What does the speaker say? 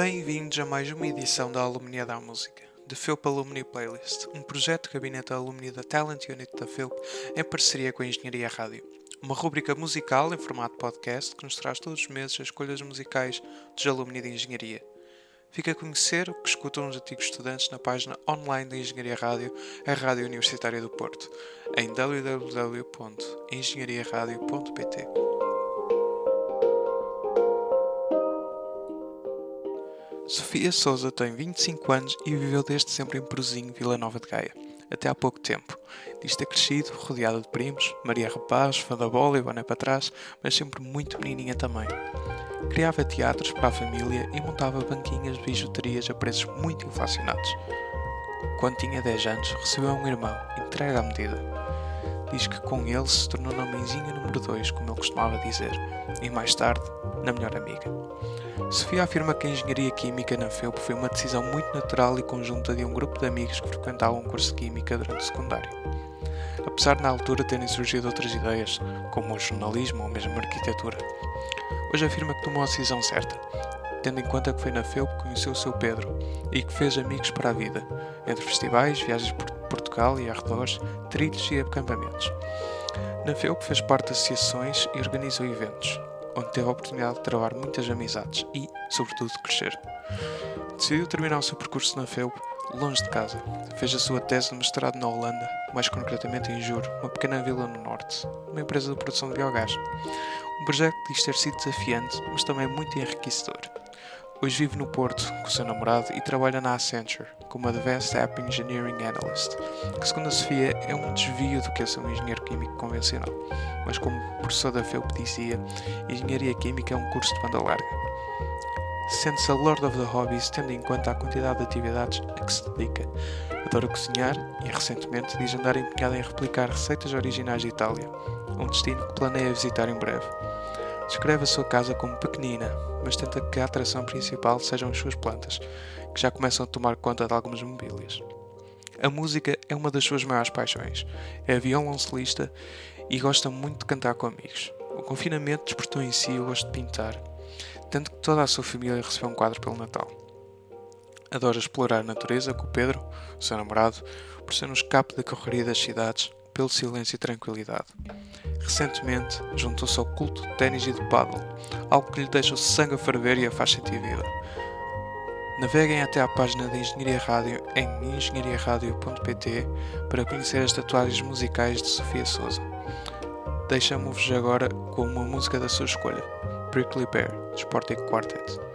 Bem-vindos a mais uma edição da Alumnia da Música, The Philp Alumni Playlist, um projeto do Gabinete Alumni da Talent Unit da Philp em parceria com a Engenharia Rádio. Uma rúbrica musical em formato podcast que nos traz todos os meses as escolhas musicais dos alumni de Engenharia. Fica a conhecer o que escutam os antigos estudantes na página online da Engenharia Rádio, a Rádio Universitária do Porto, em www.engenhariaradio.pt. Sofia Souza tem 25 anos e viveu desde sempre em Peruzinho, Vila Nova de Gaia, até há pouco tempo. Diz ter crescido, rodeada de primos, Maria Rapaz, fã da bola e boné para trás, mas sempre muito menininha também. Criava teatros para a família e montava banquinhas de bijuterias a preços muito inflacionados. Quando tinha 10 anos, recebeu um irmão, entregue à medida. Diz que com ele se tornou na mãezinha número 2, como ele costumava dizer, e mais tarde, na melhor amiga. Sofia afirma que a engenharia química na FEUP foi uma decisão muito natural e conjunta de um grupo de amigos que frequentavam um curso de química durante o secundário. Apesar de na altura terem surgido outras ideias, como o jornalismo ou mesmo a arquitetura, hoje afirma que tomou a decisão certa, tendo em conta que foi na FEUP que conheceu o seu Pedro e que fez amigos para a vida, entre festivais, viagens por Portugal e arredores, trilhos e acampamentos. Na FEUP fez parte de associações e organizou eventos, onde teve a oportunidade de travar muitas amizades e, sobretudo, crescer. Decidiu terminar o seu percurso na FEUP longe de casa. Fez a sua tese de mestrado na Holanda, mais concretamente em Juro, uma pequena vila no norte, uma empresa de produção de biogás. Um projeto que diz ter sido desafiante, mas também muito enriquecedor. Hoje vive no Porto com o seu namorado e trabalha na Accenture como Advanced App Engineering Analyst, que segundo a Sofia é um desvio do que é ser um engenheiro químico convencional. Mas como o professor da FEUP dizia, Engenharia Química é um curso de banda larga. Sente-se a Lord of the Hobbies tendo em conta a quantidade de atividades a que se dedica. Adora cozinhar e recentemente diz andar empenhada em replicar receitas originais de Itália, um destino que planeia visitar em breve. Descreve a sua casa como pequenina, mas tenta que a atração principal sejam as suas plantas, que já começam a tomar conta de algumas mobílias. A música é uma das suas maiores paixões. É violoncelista e gosta muito de cantar com amigos. O confinamento despertou em si o gosto de pintar, tanto que toda a sua família recebeu um quadro pelo Natal. Adora explorar a natureza com o Pedro, o seu namorado, por ser um escape da correria das cidades, pelo silêncio e tranquilidade. Recentemente, juntou-se ao culto de ténis e de paddle, algo que lhe deixa o sangue a ferver e a faz sentir vida. Naveguem até à página da Engenharia Rádio em engenhariaradio.pt para conhecer as tatuagens musicais de Sofia Souza. Deixamo-vos agora com uma música da sua escolha, Prickly Bear, de Sporting Quartet.